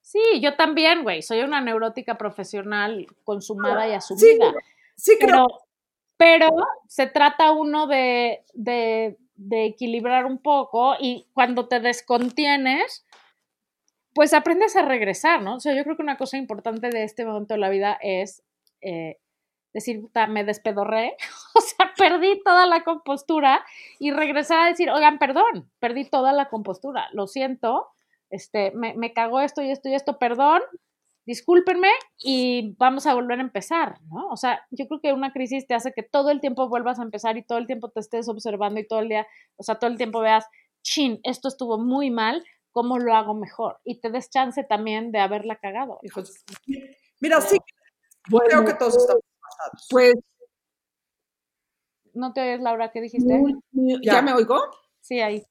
Sí, yo también, güey. Soy una neurótica profesional consumada y Sí, asumida. sí creo. pero, pero se trata uno de, de, de equilibrar un poco y cuando te descontienes, pues aprendes a regresar, ¿no? O sea, yo creo que una cosa importante de este momento de la vida es eh, decir, "Puta, me despedorré, o sea, perdí toda la compostura y regresar a decir, oigan, perdón, perdí toda la compostura, lo siento, este, me, me cagó esto y esto y esto, perdón, discúlpenme y vamos a volver a empezar, ¿no? O sea, yo creo que una crisis te hace que todo el tiempo vuelvas a empezar y todo el tiempo te estés observando y todo el día, o sea, todo el tiempo veas, chin, esto estuvo muy mal, ¿cómo lo hago mejor? Y te des chance también de haberla cagado. Hijos, mira, sí, Bueno, creo que todos estamos pasados. pues, ¿No te oyes, Laura? ¿Qué dijiste? muy- muy- Ya. ¿ya me oigo? Sí, ahí.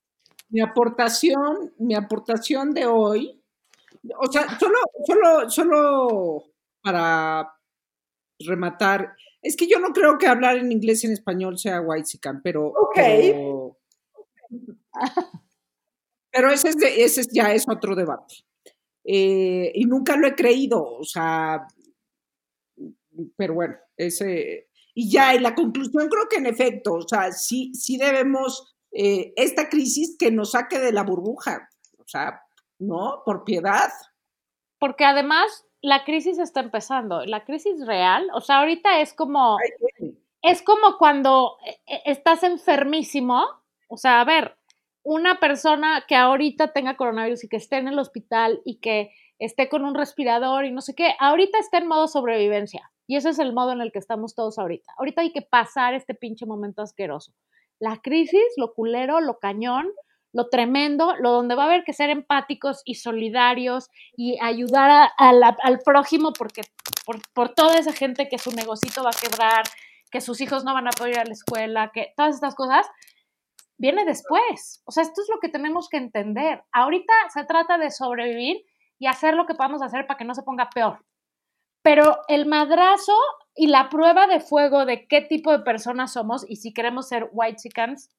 Mi aportación, mi aportación de hoy, o sea, solo, solo, solo para rematar, es que yo no creo que hablar en inglés y en español sea whitezican, pero, Ok. pero, pero ese, es de- ese es- ya es otro debate. Eh, y nunca lo he creído, o sea, pero bueno, ese, y ya, y la conclusión creo que en efecto, o sea, sí, sí debemos eh, esta crisis que nos saque de la burbuja, o sea, ¿no? Por piedad. Porque además la crisis está empezando. La crisis real, o sea, ahorita es como, es como cuando eh, eh, estás enfermísimo. O sea, a ver, una persona que ahorita tenga coronavirus y que esté en el hospital y que esté con un respirador y no sé qué, ahorita está en modo sobrevivencia. Y ese es el modo en el que estamos todos ahorita. Ahorita hay que pasar este pinche momento asqueroso. La crisis, lo culero, lo cañón, lo tremendo, lo donde va a haber que ser empáticos y solidarios y ayudar al prójimo porque por, por toda esa gente que su negocito va a quebrar, que sus hijos no van a poder ir a la escuela, que todas estas cosas, viene después. O sea, esto es lo que tenemos que entender. Ahorita se trata de sobrevivir y hacer lo que podamos hacer para que no se ponga peor. Pero el madrazo y la prueba de fuego de qué tipo de personas somos y si queremos ser white chickens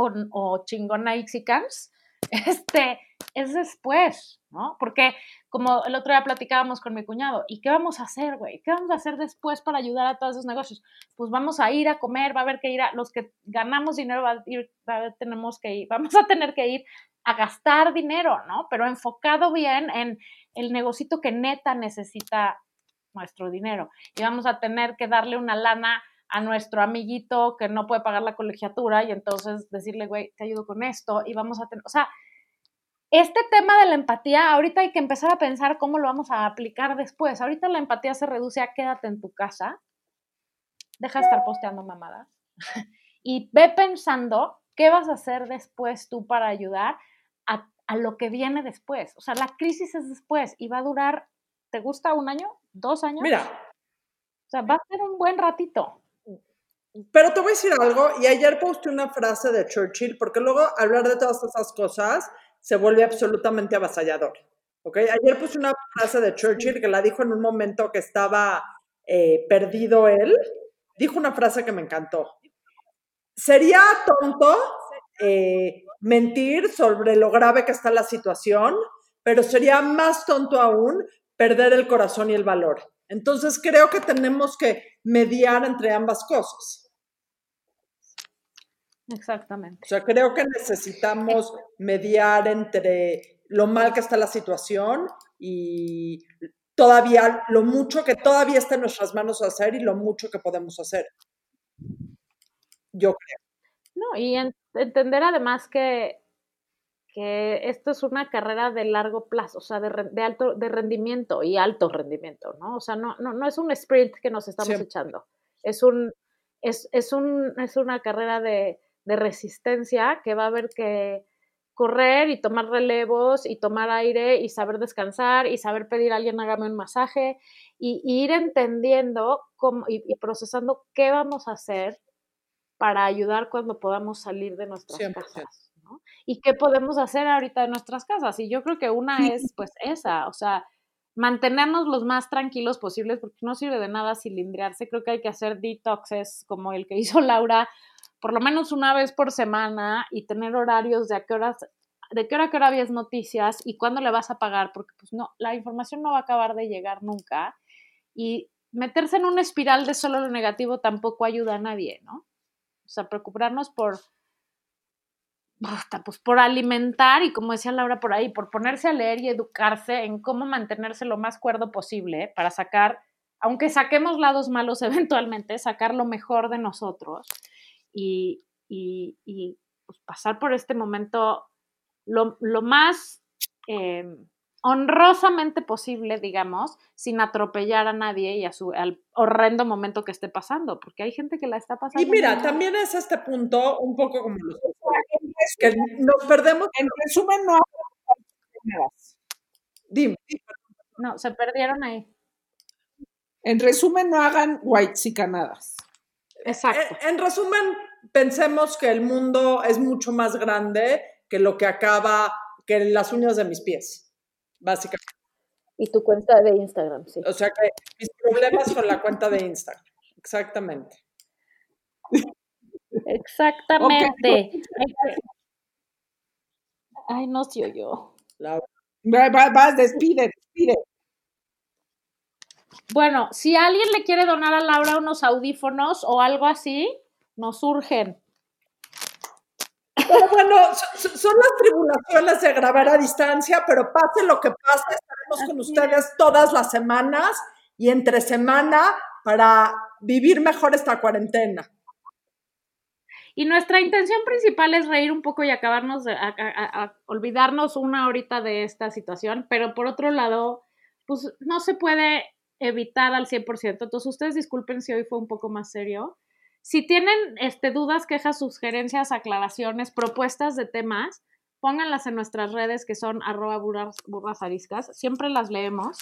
o, o chingonaixicans, este, es después, ¿no? Porque como el otro día platicábamos con mi cuñado, ¿y qué vamos a hacer, güey? ¿Qué vamos a hacer después para ayudar a todos esos negocios? Pues vamos a ir a comer, va a haber que ir a, los que ganamos dinero, va a ir, va a- tenemos que ir, vamos a tener que ir a gastar dinero, ¿no? Pero enfocado bien en el negocito que neta necesita nuestro dinero. Y vamos a tener que darle una lana a nuestro amiguito que no puede pagar la colegiatura y entonces decirle, güey, te ayudo con esto y vamos a tener, o sea, este tema de la empatía, ahorita hay que empezar a pensar cómo lo vamos a aplicar después. Ahorita la empatía se reduce a quédate en tu casa, deja de estar posteando mamadas y ve pensando qué vas a hacer después tú para ayudar a, a lo que viene después. O sea, la crisis es después y va a durar, ¿te gusta un año? ¿Dos años? Mira, O sea, va a ser un buen ratito. Pero te voy a decir algo, y ayer posté una frase de Churchill, porque luego hablar de todas esas cosas se vuelve absolutamente avasallador. ¿ok? Ayer puse una frase de Churchill que la dijo en un momento que estaba eh, perdido él. Dijo una frase que me encantó. Sería tonto eh, mentir sobre lo grave que está la situación, pero sería más tonto aún perder el corazón y el valor. Entonces creo que tenemos que mediar entre ambas cosas. Exactamente. O sea, creo que necesitamos mediar entre lo mal que está la situación y todavía lo mucho que todavía está en nuestras manos hacer y lo mucho que podemos hacer. Yo creo. No, y en- entender además que, que esto es una carrera de largo plazo, o sea, de, re- de alto de rendimiento y alto rendimiento, ¿no? O sea, no, no, no es un sprint que nos estamos Siempre. echando, es un, es, es un, es una carrera de, de resistencia que va a haber que correr y tomar relevos y tomar aire y saber descansar y saber pedir a alguien hágame un masaje y, y ir entendiendo cómo, y, y procesando qué vamos a hacer para ayudar cuando podamos salir de nuestras 100%. casas, ¿no? Y qué podemos hacer ahorita en nuestras casas. Y yo creo que una es pues esa, o sea, mantenernos los más tranquilos posibles porque no sirve de nada cilindriarse. Creo que hay que hacer detoxes como el que hizo Laura por lo menos una vez por semana y tener horarios de a qué horas de qué hora a qué hora noticias y cuándo le vas a pagar porque pues no, la información no va a acabar de llegar nunca y meterse en una espiral de solo lo negativo tampoco ayuda a nadie, ¿no? O sea, preocuparnos por, pues por alimentar y como decía Laura por ahí, por ponerse a leer y educarse en cómo mantenerse lo más cuerdo posible para sacar, aunque saquemos lados malos eventualmente, sacar lo mejor de nosotros y, y, y, pues, pasar por este momento lo, lo más eh, honrosamente posible, digamos, sin atropellar a nadie y a su, al horrendo momento que esté pasando, porque hay gente que la está pasando. Y mira, también es este punto un poco como los que nos perdemos. En resumen, no hagan Dime, No, se perdieron ahí. En resumen, no hagan white Exacto. En, en resumen, pensemos que el mundo es mucho más grande que lo que acaba, que las uñas de mis pies, básicamente. Y tu cuenta de Instagram, sí. O sea que mis problemas con la cuenta de Instagram. Exactamente. Exactamente. Ay, no se oyó. Laura. Vas, vas, vas, despide, despide. Bueno, si alguien le quiere donar a Laura unos audífonos o algo así, nos surgen. Pero bueno, so- so- son las tribulaciones de grabar a distancia, pero pase lo que pase, estaremos con ustedes todas las semanas y entre semana para vivir mejor esta cuarentena. Y nuestra intención principal es reír un poco y acabarnos, de, a, a- a olvidarnos una horita de esta situación, pero por otro lado, pues no se puede evitar al 100%. Entonces, ustedes disculpen si hoy fue un poco más serio. Si tienen este, dudas, quejas, sugerencias, aclaraciones, propuestas de temas, pónganlas en nuestras redes que son arroba burras, burras ariscas. Siempre las leemos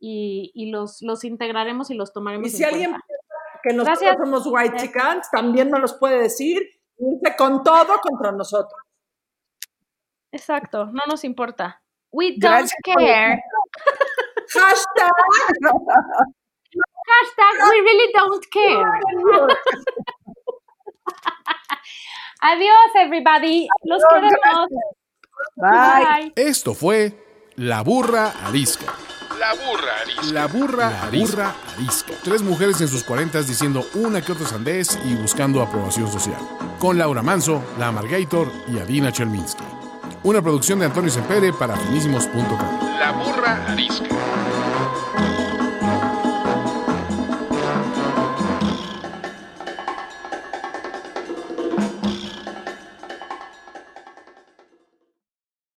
y, y los, los integraremos y los tomaremos Y si en alguien cuenta. piensa que nosotros Gracias. somos white chickens, también nos los puede decir. dice con todo contra nosotros. Exacto, no nos importa. We don't Gracias care. Hashtag Hashtag we really don't care. Adiós, everybody. Los queremos. Bye. Esto fue La Burra Arisca. La burra arisca. La burra, la burra arisca. Tres mujeres en sus cuarentas diciendo una que otra sandés y buscando aprobación social. Con Laura Manso, La Amargator y Adina Chelminsky. Una producción de Antonio Sempere para finísimos.com. La burra arisca.